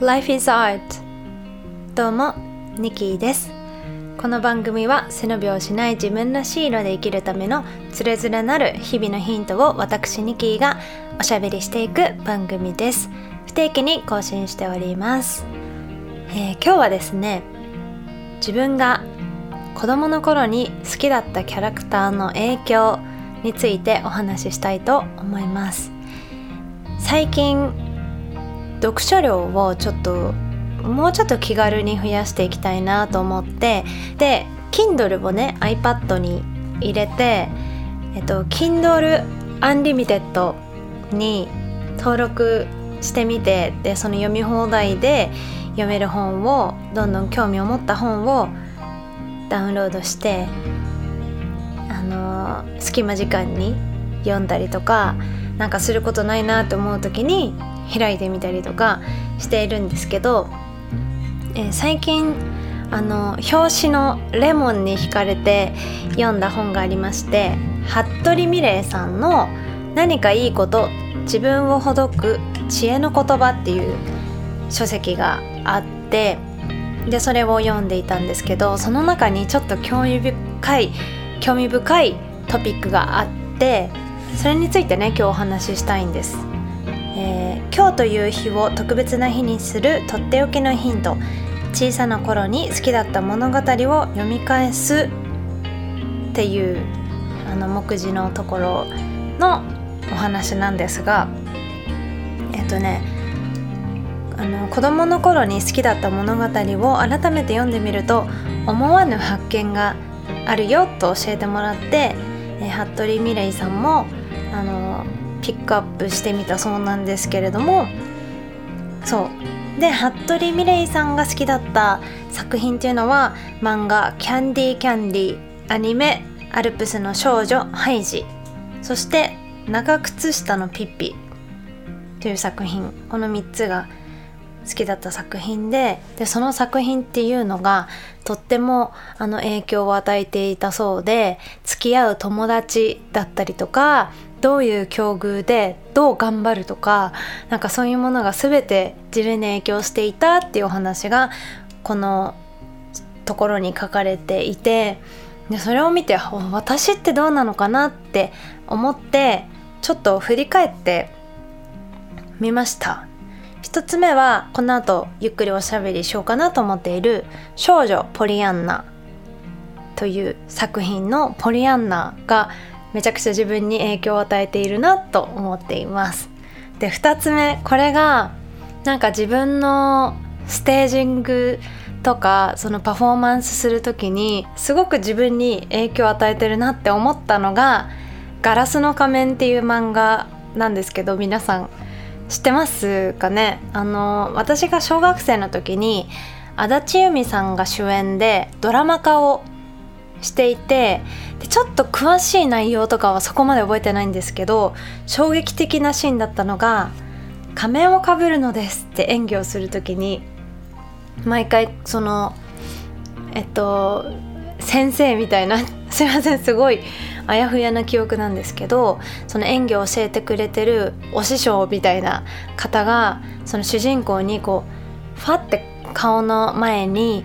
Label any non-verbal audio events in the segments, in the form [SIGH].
Life is Art. どうもニキーです。この番組は背伸びをしない自分らしい色で生きるためのつれづれなる日々のヒントを私ニキーがおしゃべりしていく番組です。不定期に更新しております、えー、今日はですね自分が子供の頃に好きだったキャラクターの影響についてお話ししたいと思います。最近読書量をちょっともうちょっと気軽に増やしていきたいなと思ってで Kindle をね iPad に入れてえっと Kindle Unlimited に登録してみてでその読み放題で読める本をどんどん興味を持った本をダウンロードしてあの隙間時間に読んだりとかなんかすることないなと思う時に開いてみたりとかしているんですけど、えー、最近あの表紙のレモンに惹かれて読んだ本がありまして服部美玲さんの「何かいいこと自分をほどく知恵の言葉」っていう書籍があってでそれを読んでいたんですけどその中にちょっと興味深い興味深いトピックがあってそれについてね今日お話ししたいんです。えー、今日という日を特別な日にするとっておきのヒント。小さな頃に好きだった物語を読み返すっていうあの目次のところのお話なんですがえっとねあの子供の頃に好きだった物語を改めて読んでみると思わぬ発見があるよと教えてもらって、え、服部美玲さんもあのピックアップしてみたそうなんですけれどもそう。で服部美玲さんが好きだった作品っていうのは漫画「キャンディーキャンディー」アニメ「アルプスの少女ハイジ」そして「長靴下のピッピ」という作品。この3つが好きだった作品ででその作品っていうのがとってもあの影響を与えていたそうで付き合う友達だったりとかどういう境遇でどう頑張るとかなんかそういうものが全て自分に影響していたっていうお話がこのところに書かれていてでそれを見て私ってどうなのかなって思ってちょっと振り返ってみました。一つ目はこの後ゆっくりおしゃべりしようかなと思っている「少女ポリアンナ」という作品のポリアンナがめちゃくちゃ自分に影響を与えているなと思っています。で2つ目これがなんか自分のステージングとかそのパフォーマンスする時にすごく自分に影響を与えてるなって思ったのが「ガラスの仮面」っていう漫画なんですけど皆さん知ってますかね。あの私が小学生の時に足立由美さんが主演でドラマ化をしていてでちょっと詳しい内容とかはそこまで覚えてないんですけど衝撃的なシーンだったのが「仮面をかぶるのです」って演技をする時に毎回そのえっと先生みたいな [LAUGHS] すいませんすごいあやふやな記憶なんですけどその演技を教えてくれてるお師匠みたいな方がその主人公にこうファって顔の前に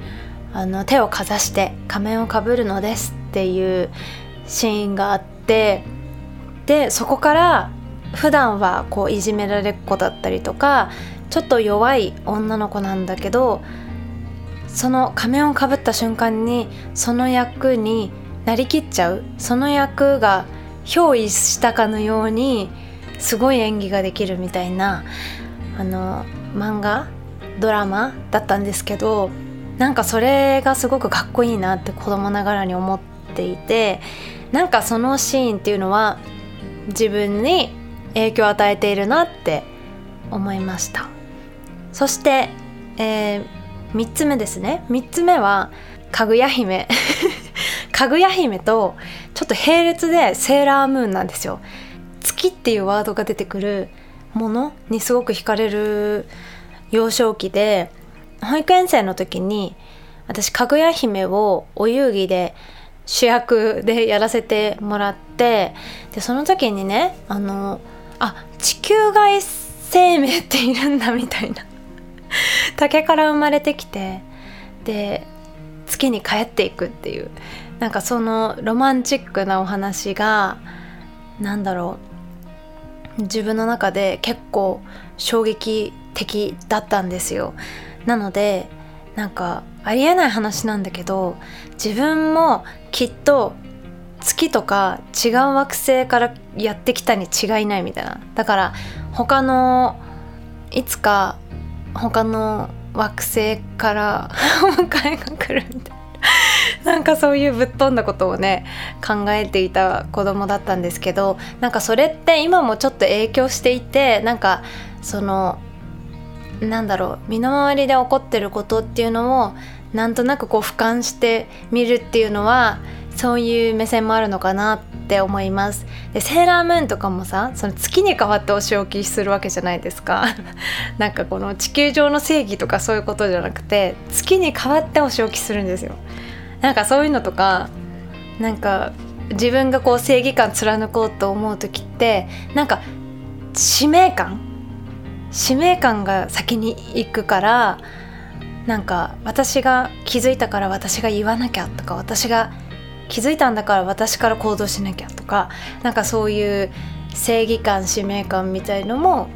あの手をかざして仮面をかぶるのですっていうシーンがあってでそこから普段はこういじめられっ子だったりとかちょっと弱い女の子なんだけどその仮面をかぶった瞬間にその役になりきっちゃう。その役が憑依したかのようにすごい演技ができるみたいなあの漫画ドラマだったんですけどなんかそれがすごくかっこいいなって子供ながらに思っていてなんかそのシーンっていうのは自分に影響を与えているなって思いました。そして、えー、3つ目ですね。3つ目はかぐや姫。[LAUGHS] かぐや姫とちょっと並列でセーラームーンなんですよ。月っていうワードが出てくるものにすごく惹かれる幼少期で保育園生の時に私かぐや姫をお遊戯で主役でやらせてもらってでその時にねあのあ地球外生命っているんだみたいな。[LAUGHS] 竹から生まれてきてで月に帰っていくっていう。なんかそのロマンチックなお話がなんだろう自分の中で結構衝撃的だったんですよ。なのでなんかありえない話なんだけど自分もきっと月とか違う惑星からやってきたに違いないみたいな。だから他のいつか他の惑星からお迎えが来るみたい [LAUGHS] なんかそういうぶっ飛んだことをね考えていた子供だったんですけどなんかそれって今もちょっと影響していてなんかそのなんだろう身の回りで起こってることっていうのをなんとなくこう俯瞰してみるっていうのはそういう目線もあるのかなって思います。でセーラームーンとかもさその月に変わってお仕置きするわけじゃないですか。[LAUGHS] なんかこの地球上の正義とかそういうことじゃなくて月に変わってお仕置きするんですよ。なんかそういうのとかなんか自分がこう正義感貫こうと思う時ってなんか使命感使命感が先に行くからなんか私が気づいたから私が言わなきゃとか私が気づいたんだから私から行動しなきゃとかなんかそういう正義感使命感みたいのも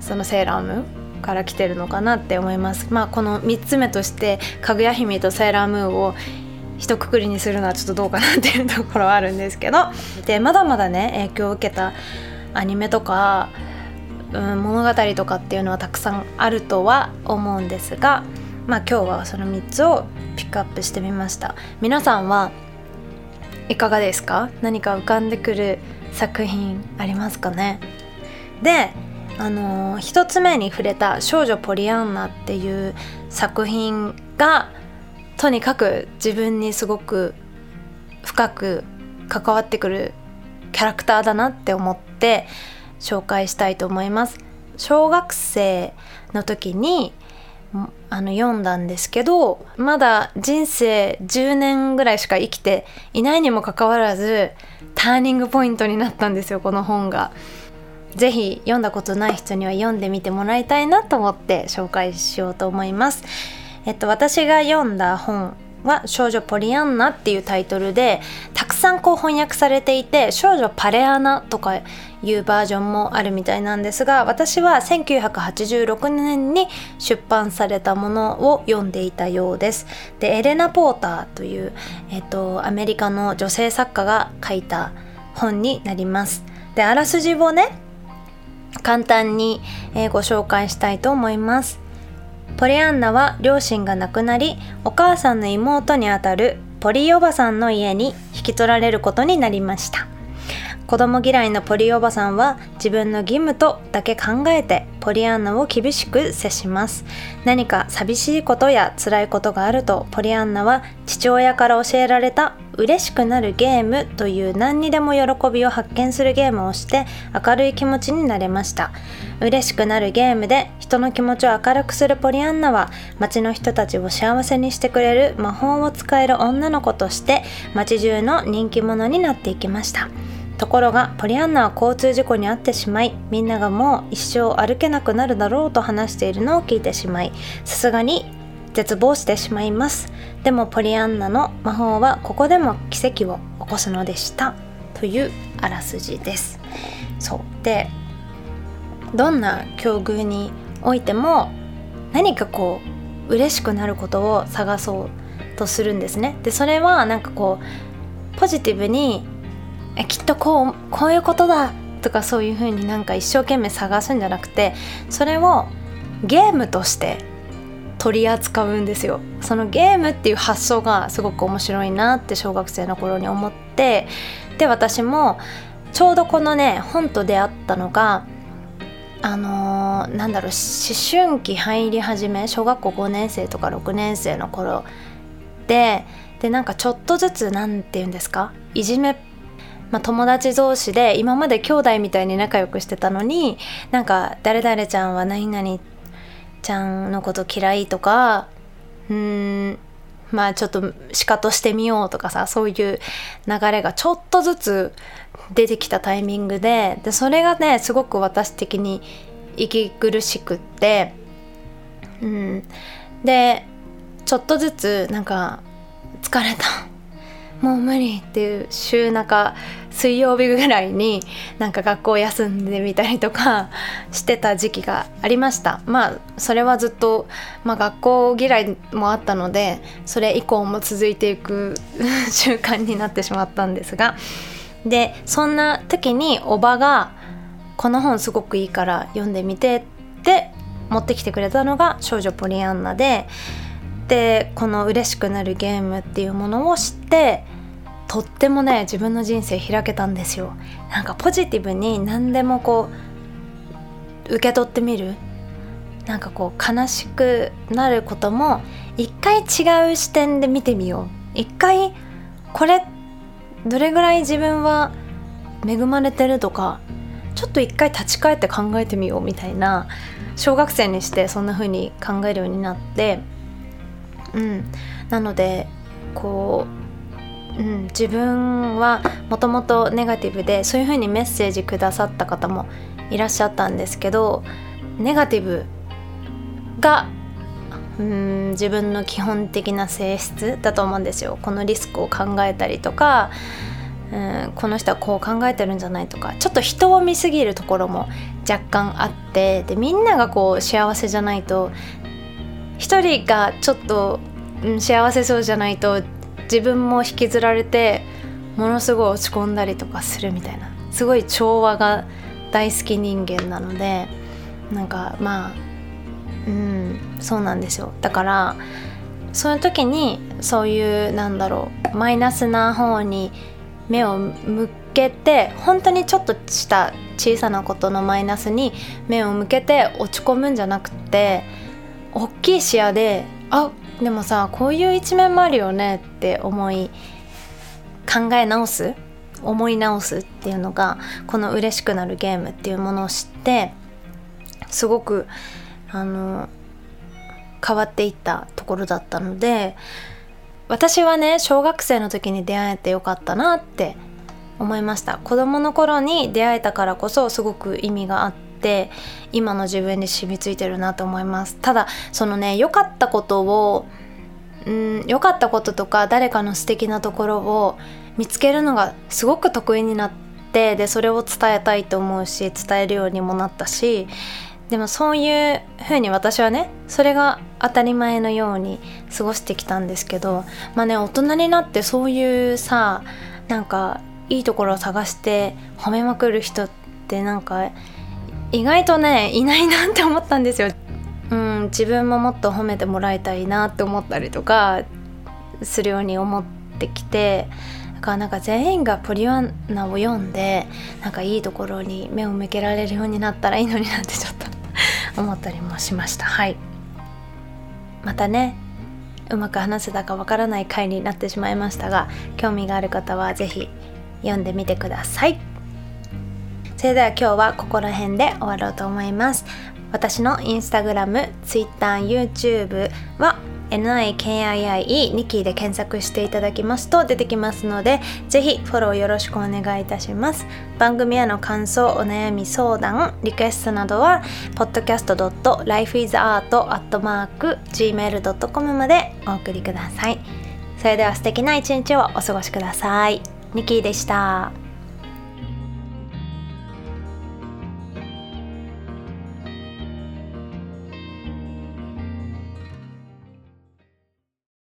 そのセーラームーンから来てるのかなって思います。まあこの3つ目としてかぐや姫とセーラームーンを一括りにするのはちょっとどうかなっていうところはあるんですけど。でまだまだね影響を受けたアニメとか、うん、物語とかっていうのはたくさんあるとは思うんですが。まあ今日はその3つをピックアップしてみました。皆さんはいかがですか？何か浮かんでくる作品ありますかね？であのー、一つ目に触れた「少女ポリアンナ」っていう作品がとにかく自分にすごく深く関わってくるキャラクターだなって思って紹介したいと思います小学生の時にあの読んだんですけどまだ人生10年ぐらいしか生きていないにもかかわらずターニングポイントになったんですよこの本が。是非読んだことない人には読んでみてもらいたいなと思って紹介しようと思います。えっと、私が読んだ本は「少女ポリアンナ」っていうタイトルでたくさんこう翻訳されていて「少女パレアナ」とかいうバージョンもあるみたいなんですが私は1986年に出版されたものを読んでいたようです。でエレナ・ポーターという、えっと、アメリカの女性作家が書いた本になります。であらすじをね簡単に、え、ご紹介したいと思います。ポリアンナは両親が亡くなりお母さんの妹にあたるポリおばさんの家に引き取られることになりました。子供嫌いのポリおばさんは自分の義務とだけ考えてポリアンナを厳しく接します。何か寂しいことや辛いことがあるとポリアンナは父親から教えられた嬉しくなるゲームという何にでも喜びを発見するゲームをして明るい気持ちになれました。嬉しくなるゲームで人の気持ちを明るくするポリアンナは街の人たちを幸せにしてくれる魔法を使える女の子として街中の人気者になっていきました。ところがポリアンナは交通事故に遭ってしまいみんながもう一生歩けなくなるだろうと話しているのを聞いてしまいさすがに絶望してしまいます。でもポリアンナの魔法はここでも奇跡を起こすのでした。というあらすじです。そう。でどんな境遇においても何かこう嬉しくなることを探そうとするんですね。でそれはなんかこうポジティブにえきっとこうこういうことだとかそういう風になんか一生懸命探すんじゃなくてそれをゲームとして取り扱うんですよ。そのゲームっていう発想がすごく面白いなって小学生の頃に思ってで私もちょうどこのね本と出会ったのがあのー、なんだろう思春期入り始め小学校5年生とか6年生の頃ででなんかちょっとずつ何て言うんですか？いじめっまあ、友達同士で今まで兄弟みたいに仲良くしてたのになんか誰々ちゃんは何々ちゃんのこと嫌いとかうーんまあちょっとシカトしてみようとかさそういう流れがちょっとずつ出てきたタイミングででそれがねすごく私的に息苦しくってうん。でちょっとずつなんか疲れた。もう無理っていう週中水曜日ぐらいになんか学校休んでみたりとかしてた時期がありました。まあそれはずっと、まあ、学校嫌いもあったのでそれ以降も続いていく習慣になってしまったんですが。でそんな時におばが「この本すごくいいから読んでみて」って持ってきてくれたのが「少女ポリアンナで」でこの「嬉しくなるゲーム」っていうものを知ってとってもね自分の人生開けたんですよ。なんかポジティブに何でもこう受け取ってみる。なんかこう悲しくなることも一回違う視点で見てみよう。一回これどれぐらい自分は恵まれてるとかちょっと一回立ち返って考えてみようみたいな小学生にしてそんな風に考えるようになって。うん。なのでこううん、自分はもともとネガティブでそういう風にメッセージくださった方もいらっしゃったんですけどネガティブがうん自分の基本的な性質だと思うんですよ。このリスクを考えたりとかうんこの人はこう考えてるんじゃないとかちょっと人を見すぎるところも若干あってでみんながこう幸せじゃないと一人がちょっと、うん、幸せそうじゃないと自分も引きずられてものすごい落ち込んだりとかするみたいな。すごい調和が大好き人間なのでなんかまあうんそうなんですよ。だからそういう時にそういうなんだろうマイナスな方に目を向けて本当にちょっとした小さなことのマイナスに目を向けて落ち込むんじゃなくて大きい視野であでもさこういう一面もあるよねって思い考え直す思い直すっていうのがこの「嬉しくなるゲーム」っていうものを知ってすごくあの変わっていったところだったので私はね小学生の時に出会えてよかったなって思いました。子供の頃に出会えたからこそすごく意味があってって今の自分に染みついてるなと思います。ただそのね良かったことをうん良かったこととか誰かの素敵なところを見つけるのがすごく得意になってでそれを伝えたいと思うし伝えるようにもなったしでもそういう風に私はねそれが当たり前のように過ごしてきたんですけどまあね大人になってそういうさなんかいいところを探して褒めまくる人ってなんか意外とねいないなって思ったんですよ。うん、自分ももっと褒めてもらいたいなって思ったりとかするように思ってきてだからなんか全員がポリワンナを読んでなんかいいところに目を向けられるようになったらいいのになってちょっと [LAUGHS] 思ったりもしましたはいまたねうまく話せたかわからない回になってしまいましたが興味がある方は是非読んでみてください。それでは今日はここら辺で終わろうと思います。私のインスタグラム、ツイッター、YouTube は NIKIIE ニキで検索していただきますと出てきますのでぜひフォローよろしくお願いいたします。番組への感想、お悩み相談、リクエストなどは podcast.lifeisart.gmail.com までお送りください。それでは素敵な一日をお過ごしください。ニキでした。